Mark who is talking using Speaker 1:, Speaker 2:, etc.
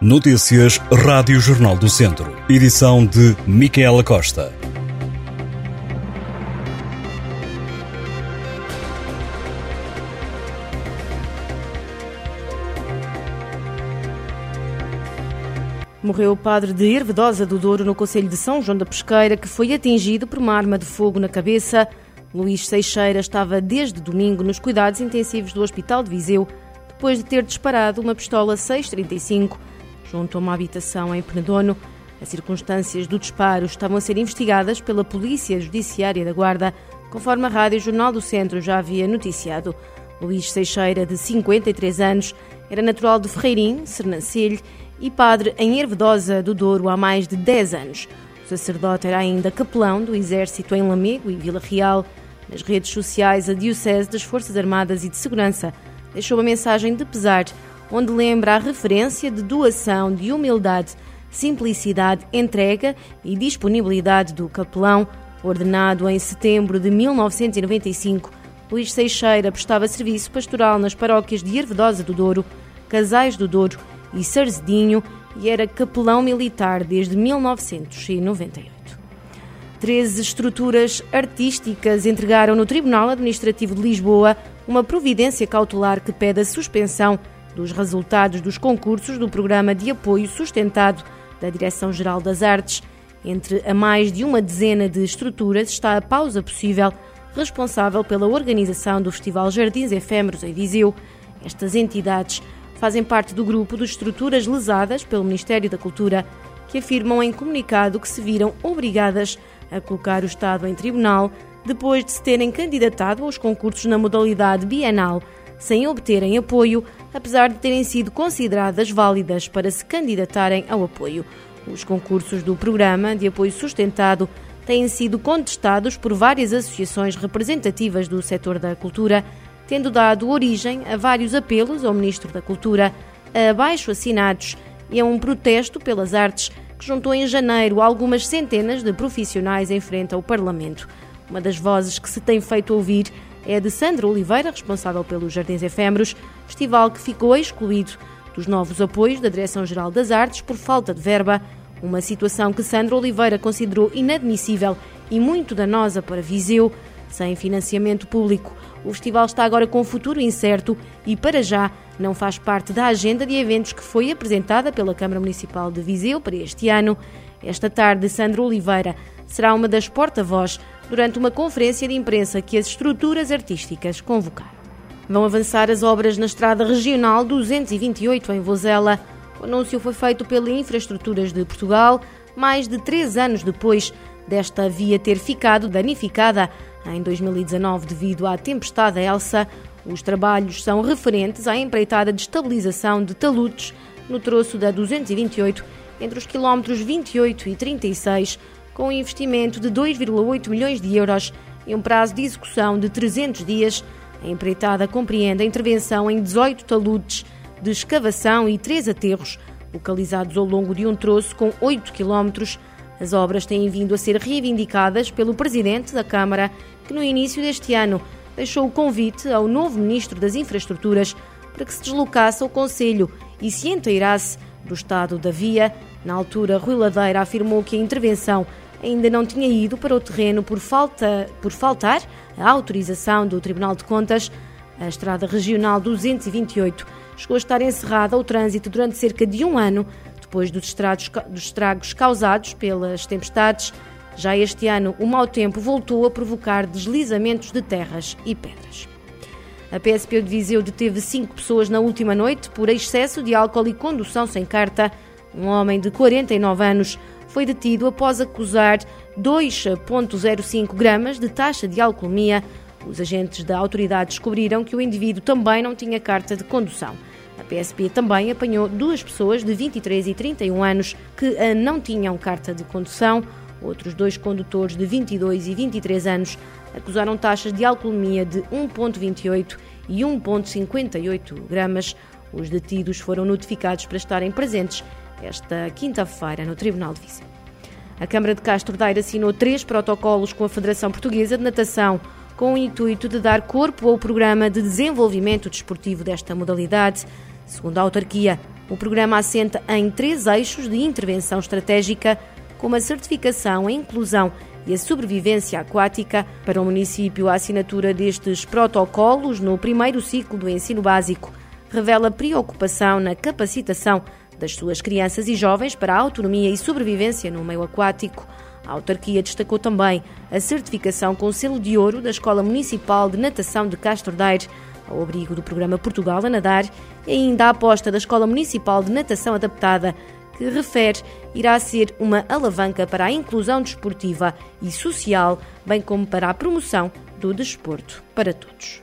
Speaker 1: Notícias Rádio Jornal do Centro. Edição de Micaela Costa.
Speaker 2: Morreu o padre de Hervedosa do Douro, no Conselho de São João da Pesqueira, que foi atingido por uma arma de fogo na cabeça. Luís Seixeira estava desde domingo nos cuidados intensivos do Hospital de Viseu, depois de ter disparado uma pistola 635 junto a uma habitação em Penedono. As circunstâncias do disparo estavam a ser investigadas pela Polícia Judiciária da Guarda, conforme a Rádio Jornal do Centro já havia noticiado. Luís Seixeira, de 53 anos, era natural de Ferreirim, Sernancelho, e padre em Hervedosa do Douro há mais de 10 anos. O sacerdote era ainda capelão do Exército em Lamego e Vila Real. Nas redes sociais, a Diocese das Forças Armadas e de Segurança deixou uma mensagem de pesar, onde lembra a referência de doação, de humildade, simplicidade, entrega e disponibilidade do capelão, ordenado em setembro de 1995. Luís Seixeira prestava serviço pastoral nas paróquias de Hervedosa do Douro, Casais do Douro e Sarzedinho e era capelão militar desde 1998. Treze estruturas artísticas entregaram no Tribunal Administrativo de Lisboa uma providência cautelar que pede a suspensão dos resultados dos concursos do Programa de Apoio Sustentado da Direção-Geral das Artes. Entre a mais de uma dezena de estruturas está a pausa possível, responsável pela organização do Festival Jardins Efêmeros em Viseu. Estas entidades fazem parte do grupo de estruturas lesadas pelo Ministério da Cultura, que afirmam em comunicado que se viram obrigadas a colocar o Estado em tribunal depois de se terem candidatado aos concursos na modalidade bienal, sem obterem apoio, apesar de terem sido consideradas válidas para se candidatarem ao apoio. Os concursos do Programa de Apoio Sustentado têm sido contestados por várias associações representativas do setor da cultura tendo dado origem a vários apelos ao Ministro da Cultura, abaixo assinados e a um protesto pelas artes que juntou em janeiro algumas centenas de profissionais em frente ao Parlamento. Uma das vozes que se tem feito ouvir é a de Sandra Oliveira, responsável pelos Jardins Efêmeros, festival que ficou excluído dos novos apoios da Direção-Geral das Artes por falta de verba, uma situação que Sandra Oliveira considerou inadmissível e muito danosa para Viseu, sem financiamento público. O festival está agora com um futuro incerto e, para já, não faz parte da agenda de eventos que foi apresentada pela Câmara Municipal de Viseu para este ano. Esta tarde, Sandra Oliveira será uma das porta-voz durante uma conferência de imprensa que as estruturas artísticas convocaram. Vão avançar as obras na Estrada Regional 228 em Vozela. O anúncio foi feito pela Infraestruturas de Portugal, mais de três anos depois desta via ter ficado danificada em 2019 devido à tempestade Elsa. Os trabalhos são referentes à empreitada de estabilização de taludes no troço da 228 entre os quilómetros 28 e 36, com um investimento de 2,8 milhões de euros e um prazo de execução de 300 dias. A empreitada compreende a intervenção em 18 taludes de escavação e três aterros, localizados ao longo de um troço com 8 quilómetros. As obras têm vindo a ser reivindicadas pelo Presidente da Câmara, que no início deste ano deixou o convite ao novo Ministro das Infraestruturas para que se deslocasse ao Conselho e se inteirasse do estado da via. Na altura, Rui Ladeira afirmou que a intervenção ainda não tinha ido para o terreno por, falta, por faltar a autorização do Tribunal de Contas. A estrada regional 228 chegou a estar encerrada ao trânsito durante cerca de um ano, depois dos estragos, dos estragos causados pelas tempestades. Já este ano, o mau tempo voltou a provocar deslizamentos de terras e pedras. A PSP de Viseu deteve cinco pessoas na última noite por excesso de álcool e condução sem carta. Um homem de 49 anos foi detido após acusar 2,05 gramas de taxa de alcoolemia. Os agentes da autoridade descobriram que o indivíduo também não tinha carta de condução. A PSP também apanhou duas pessoas de 23 e 31 anos que não tinham carta de condução. Outros dois condutores de 22 e 23 anos acusaram taxas de alcoolemia de 1,28 e 1,58 gramas. Os detidos foram notificados para estarem presentes esta quinta-feira no Tribunal de Viseu. A Câmara de Castro Daire assinou três protocolos com a Federação Portuguesa de Natação com o intuito de dar corpo ao programa de desenvolvimento desportivo desta modalidade. Segundo a autarquia, O programa assenta em três eixos de intervenção estratégica, como a certificação, a inclusão e a sobrevivência aquática. Para o município, a assinatura destes protocolos no primeiro ciclo do ensino básico revela preocupação na capacitação das suas crianças e jovens para a autonomia e sobrevivência no meio aquático. A autarquia destacou também a certificação com selo de ouro da Escola Municipal de Natação de Castro Daire, ao abrigo do programa Portugal a Nadar, e ainda a aposta da Escola Municipal de Natação Adaptada, que refere irá ser uma alavanca para a inclusão desportiva e social, bem como para a promoção do desporto para todos.